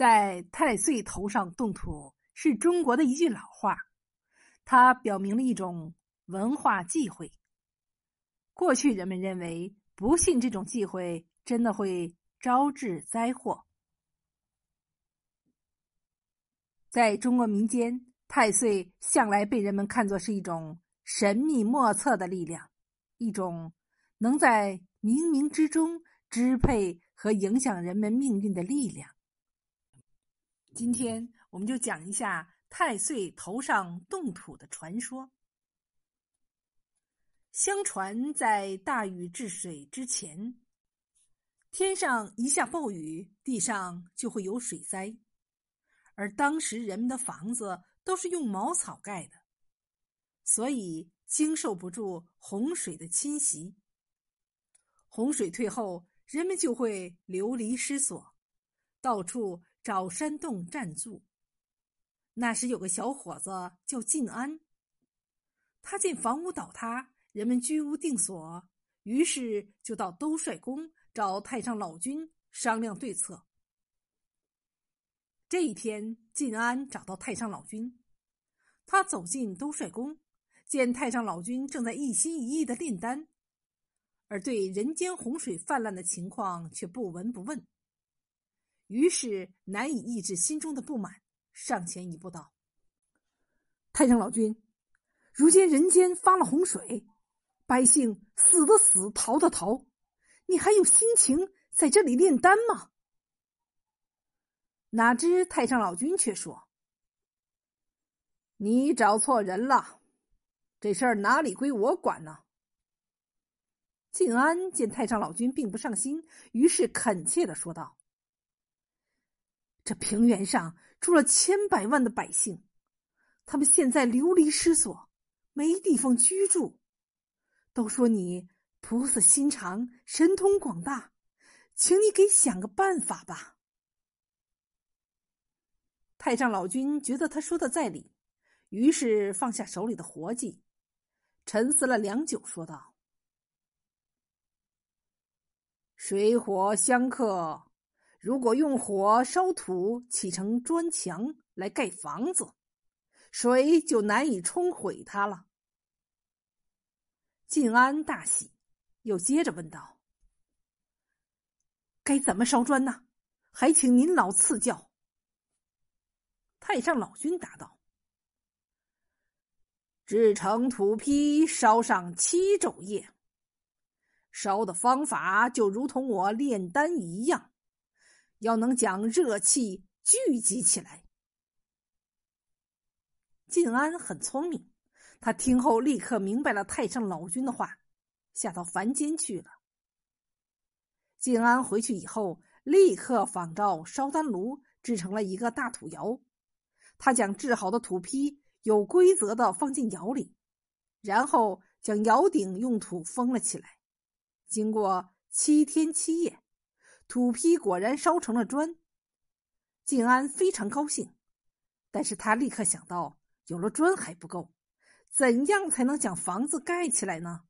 在太岁头上动土是中国的一句老话，它表明了一种文化忌讳。过去人们认为，不信这种忌讳，真的会招致灾祸。在中国民间，太岁向来被人们看作是一种神秘莫测的力量，一种能在冥冥之中支配和影响人们命运的力量。今天我们就讲一下太岁头上动土的传说。相传，在大禹治水之前，天上一下暴雨，地上就会有水灾，而当时人们的房子都是用茅草盖的，所以经受不住洪水的侵袭。洪水退后，人们就会流离失所，到处。找山洞暂住。那时有个小伙子叫晋安，他见房屋倒塌，人们居无定所，于是就到兜率宫找太上老君商量对策。这一天，晋安找到太上老君，他走进兜率宫，见太上老君正在一心一意的炼丹，而对人间洪水泛滥的情况却不闻不问。于是难以抑制心中的不满，上前一步道：“太上老君，如今人间发了洪水，百姓死的死，逃的逃，你还有心情在这里炼丹吗？”哪知太上老君却说：“你找错人了，这事儿哪里归我管呢？”静安见太上老君并不上心，于是恳切的说道。这平原上住了千百万的百姓，他们现在流离失所，没地方居住。都说你菩萨心肠，神通广大，请你给想个办法吧。太上老君觉得他说的在理，于是放下手里的活计，沉思了良久，说道：“水火相克。”如果用火烧土砌成砖墙来盖房子，水就难以冲毁它了。晋安大喜，又接着问道：“该怎么烧砖呢？还请您老赐教。”太上老君答道：“制成土坯，烧上七昼夜。烧的方法就如同我炼丹一样。”要能将热气聚集起来。晋安很聪明，他听后立刻明白了太上老君的话，下到凡间去了。晋安回去以后，立刻仿照烧丹炉制成了一个大土窑，他将制好的土坯有规则的放进窑里，然后将窑顶用土封了起来。经过七天七夜。土坯果然烧成了砖，晋安非常高兴，但是他立刻想到，有了砖还不够，怎样才能将房子盖起来呢？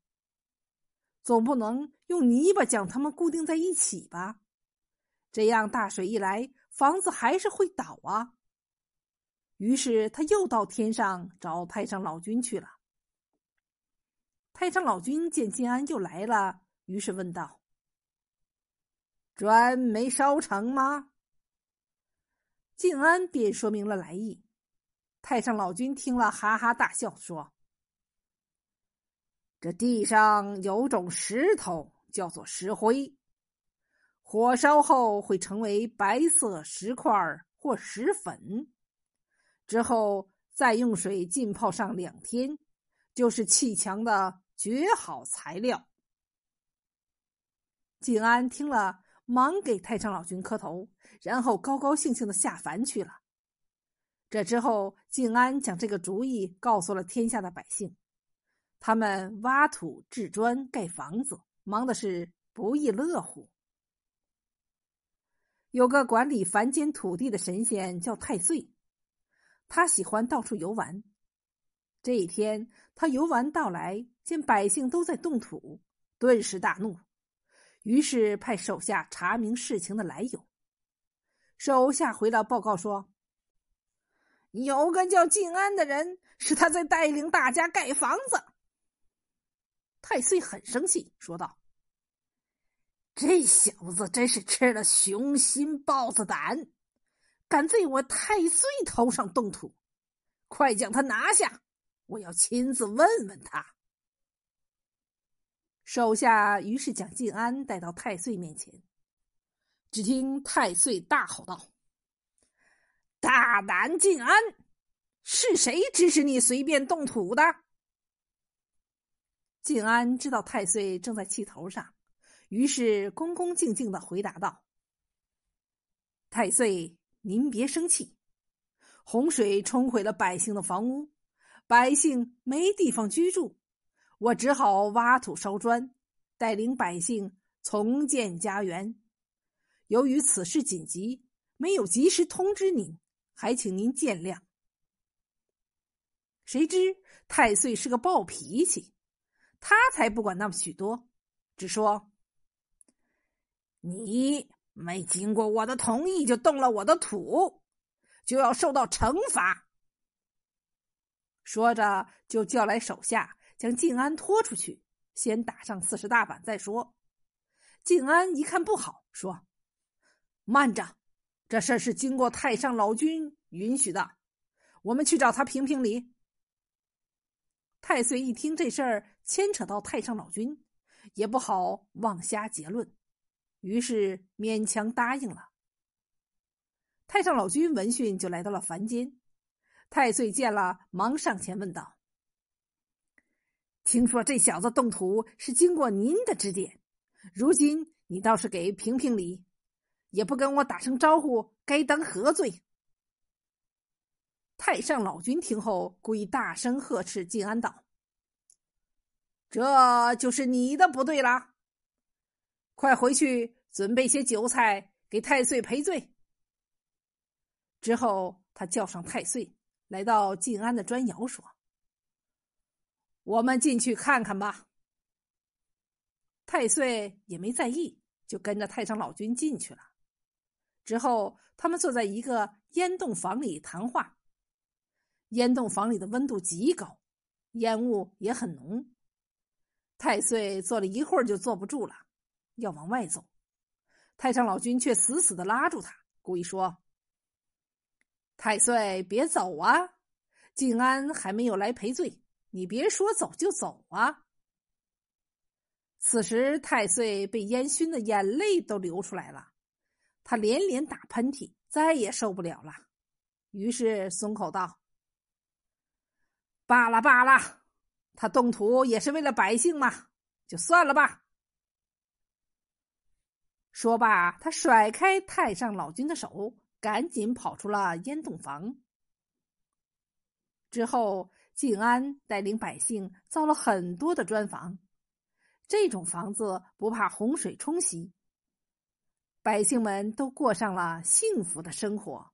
总不能用泥巴将它们固定在一起吧？这样大水一来，房子还是会倒啊。于是他又到天上找太上老君去了。太上老君见晋安又来了，于是问道。砖没烧成吗？静安便说明了来意。太上老君听了，哈哈大笑，说：“这地上有种石头，叫做石灰，火烧后会成为白色石块或石粉，之后再用水浸泡上两天，就是砌墙的绝好材料。”静安听了。忙给太上老君磕头，然后高高兴兴的下凡去了。这之后，静安将这个主意告诉了天下的百姓，他们挖土制砖盖房子，忙的是不亦乐乎。有个管理凡间土地的神仙叫太岁，他喜欢到处游玩。这一天，他游玩到来，见百姓都在动土，顿时大怒。于是派手下查明事情的来由。手下回来报告说，有个叫静安的人，是他在带领大家盖房子。太岁很生气，说道：“这小子真是吃了雄心豹子胆，敢在我太岁头上动土！快将他拿下，我要亲自问问他。”手下于是将晋安带到太岁面前。只听太岁大吼道：“大胆晋安，是谁指使你随便动土的？”晋安知道太岁正在气头上，于是恭恭敬敬的回答道：“太岁，您别生气，洪水冲毁了百姓的房屋，百姓没地方居住。”我只好挖土烧砖，带领百姓重建家园。由于此事紧急，没有及时通知您，还请您见谅。谁知太岁是个暴脾气，他才不管那么许多，只说：“你没经过我的同意就动了我的土，就要受到惩罚。”说着，就叫来手下。将静安拖出去，先打上四十大板再说。静安一看不好，说：“慢着，这事儿是经过太上老君允许的，我们去找他评评理。”太岁一听这事儿牵扯到太上老君，也不好妄下结论，于是勉强答应了。太上老君闻讯就来到了凡间，太岁见了，忙上前问道。听说这小子动土是经过您的指点，如今你倒是给评评理，也不跟我打声招呼，该当何罪？太上老君听后，故意大声呵斥晋安道：“这就是你的不对啦，快回去准备些酒菜给太岁赔罪。”之后，他叫上太岁，来到晋安的砖窑，说。我们进去看看吧。太岁也没在意，就跟着太上老君进去了。之后，他们坐在一个烟洞房里谈话。烟洞房里的温度极高，烟雾也很浓。太岁坐了一会儿就坐不住了，要往外走。太上老君却死死的拉住他，故意说：“太岁，别走啊！静安还没有来赔罪。”你别说走就走啊！此时太岁被烟熏的眼泪都流出来了，他连连打喷嚏，再也受不了了，于是松口道：“罢了罢了，他动土也是为了百姓嘛，就算了吧。”说罢，他甩开太上老君的手，赶紧跑出了烟洞房。之后。静安带领百姓造了很多的砖房，这种房子不怕洪水冲袭，百姓们都过上了幸福的生活。